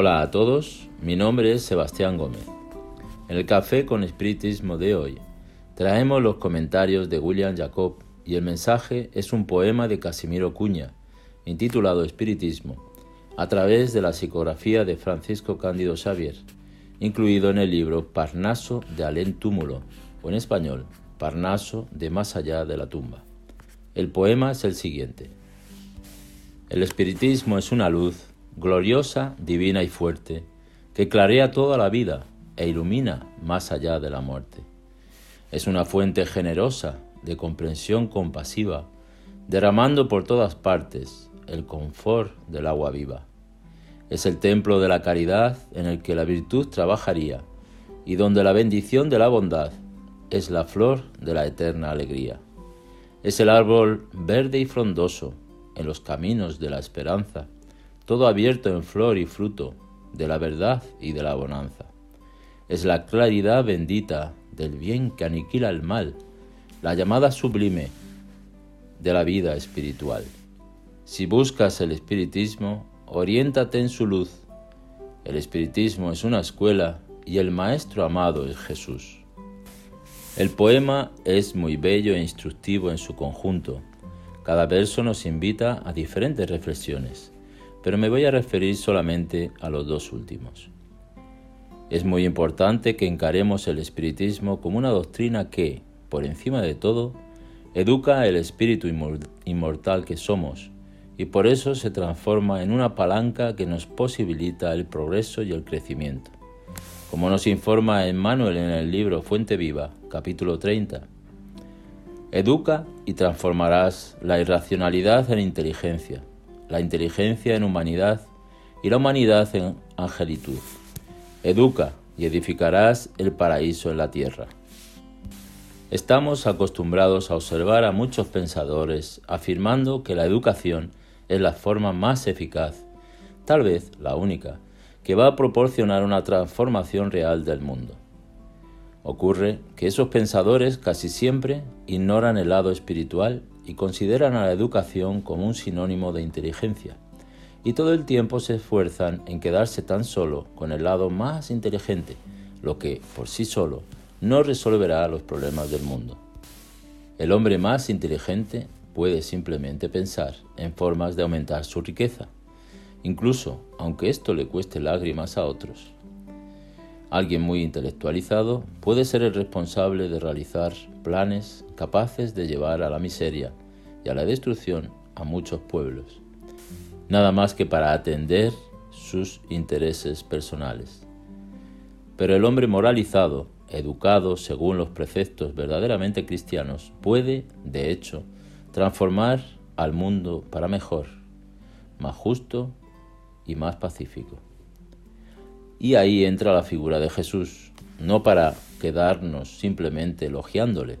Hola a todos, mi nombre es Sebastián Gómez. En el Café con Espiritismo de hoy traemos los comentarios de William Jacob y el mensaje es un poema de Casimiro Cuña, intitulado Espiritismo, a través de la psicografía de Francisco Cándido Xavier, incluido en el libro Parnaso de Alén Túmulo, o en español, Parnaso de Más allá de la tumba. El poema es el siguiente. El espiritismo es una luz gloriosa, divina y fuerte, que clarea toda la vida e ilumina más allá de la muerte. Es una fuente generosa de comprensión compasiva, derramando por todas partes el confort del agua viva. Es el templo de la caridad en el que la virtud trabajaría y donde la bendición de la bondad es la flor de la eterna alegría. Es el árbol verde y frondoso en los caminos de la esperanza, todo abierto en flor y fruto de la verdad y de la bonanza. Es la claridad bendita del bien que aniquila el mal, la llamada sublime de la vida espiritual. Si buscas el espiritismo, oriéntate en su luz. El espiritismo es una escuela y el maestro amado es Jesús. El poema es muy bello e instructivo en su conjunto. Cada verso nos invita a diferentes reflexiones, pero me voy a referir solamente a los dos últimos. Es muy importante que encaremos el espiritismo como una doctrina que, por encima de todo, educa el espíritu inmortal que somos y por eso se transforma en una palanca que nos posibilita el progreso y el crecimiento como nos informa Emmanuel en el libro Fuente Viva, capítulo 30. Educa y transformarás la irracionalidad en inteligencia, la inteligencia en humanidad y la humanidad en angelitud. Educa y edificarás el paraíso en la tierra. Estamos acostumbrados a observar a muchos pensadores afirmando que la educación es la forma más eficaz, tal vez la única, que va a proporcionar una transformación real del mundo. Ocurre que esos pensadores casi siempre ignoran el lado espiritual y consideran a la educación como un sinónimo de inteligencia, y todo el tiempo se esfuerzan en quedarse tan solo con el lado más inteligente, lo que, por sí solo, no resolverá los problemas del mundo. El hombre más inteligente puede simplemente pensar en formas de aumentar su riqueza, incluso aunque esto le cueste lágrimas a otros. Alguien muy intelectualizado puede ser el responsable de realizar planes capaces de llevar a la miseria y a la destrucción a muchos pueblos, nada más que para atender sus intereses personales. Pero el hombre moralizado, educado según los preceptos verdaderamente cristianos, puede, de hecho, transformar al mundo para mejor, más justo y más pacífico. Y ahí entra la figura de Jesús, no para quedarnos simplemente elogiándole,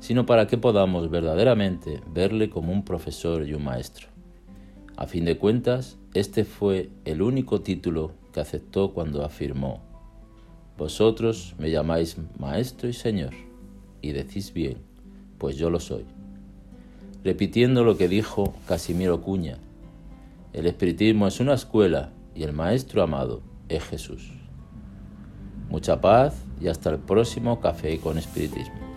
sino para que podamos verdaderamente verle como un profesor y un maestro. A fin de cuentas, este fue el único título que aceptó cuando afirmó, Vosotros me llamáis Maestro y Señor, y decís bien, pues yo lo soy. Repitiendo lo que dijo Casimiro Cuña, el espiritismo es una escuela y el maestro amado es Jesús. Mucha paz y hasta el próximo café con espiritismo.